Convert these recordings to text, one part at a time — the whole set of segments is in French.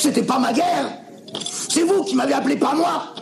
C'était pas ma guerre. C'est vous qui m'avez appelé, pas moi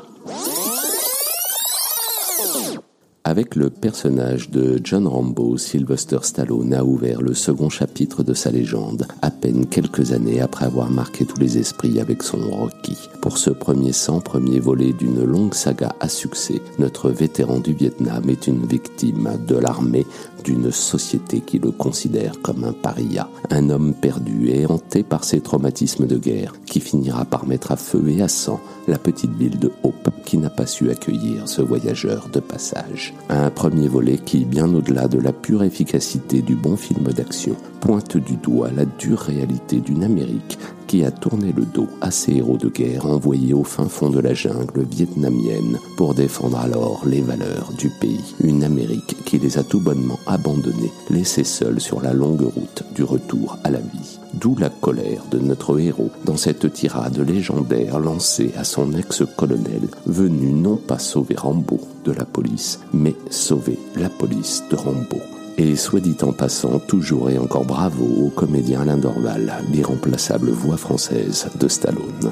Avec le personnage de John Rambo, Sylvester Stallone a ouvert le second chapitre de sa légende, à peine quelques années après avoir marqué tous les esprits avec son Rocky. Pour ce premier sang, premier volet d'une longue saga à succès, notre vétéran du Vietnam est une victime de l'armée, d'une société qui le considère comme un paria, un homme perdu et hanté par ses traumatismes de guerre, qui finira par mettre à feu et à sang la petite ville de Hope, qui n'a pas su accueillir ce voyageur de passage. Un premier volet qui, bien au-delà de la pure efficacité du bon film d'action, pointe du doigt la dure réalité d'une Amérique qui a tourné le dos à ses héros de guerre envoyés au fin fond de la jungle vietnamienne pour défendre alors les valeurs du pays. Une Amérique qui les a tout bonnement abandonnés, laissés seuls sur la longue route du retour à la vie. D'où la colère de notre héros dans cette tirade légendaire lancée à son ex-colonel, venu non pas sauver Rambo de la police, mais sauver la police de Rambo. Et soit dit en passant, toujours et encore bravo au comédien Alain Dorval, l'irremplaçable voix française de Stallone.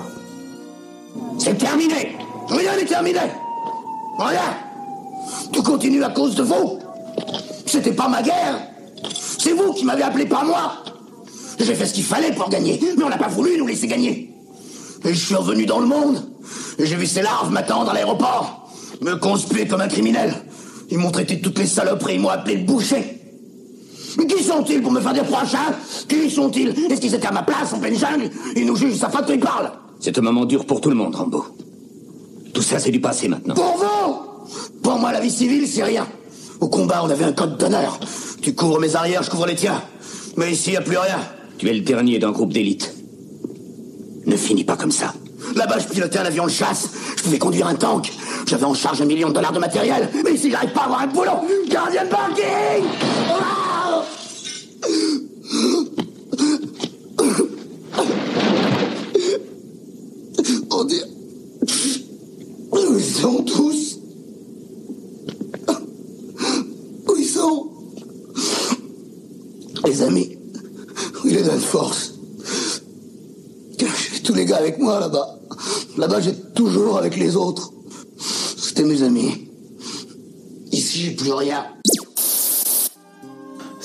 C'est terminé. Rien n'est terminé. Rien Tout continue à cause de vous. C'était pas ma guerre. C'est vous qui m'avez appelé, pas moi J'ai fait ce qu'il fallait pour gagner, mais on n'a pas voulu nous laisser gagner. Et je suis revenu dans le monde, et j'ai vu ces larves m'attendre à l'aéroport, me conspuer comme un criminel. Ils m'ont traité de toutes les saloperies, ils m'ont appelé le boucher. Mais qui sont-ils pour me faire des prochains Qui sont-ils? Est-ce qu'ils étaient à ma place en pleine jungle? Ils nous jugent sa faute, ils parlent C'est un moment dur pour tout le monde, Rambo. Tout ça, c'est du passé maintenant. Pour vous? Pour moi, la vie civile, c'est rien. Au combat, on avait un code d'honneur. Tu couvres mes arrières, je couvre les tiens. Mais ici, y a plus rien. Tu es le dernier d'un groupe d'élite. Ne finis pas comme ça. Là-bas, je pilotais un avion de chasse. Je pouvais conduire un tank. J'avais en charge un million de dollars de matériel. Mais ici, j'arrive pas à avoir un boulot. Gardien de parking Ah. Où ils sont tous Où ils sont Les amis, il est de force J'ai tous les gars avec moi là-bas. Là-bas, j'ai toujours avec les autres. C'était mes amis. Ici, j'ai plus rien.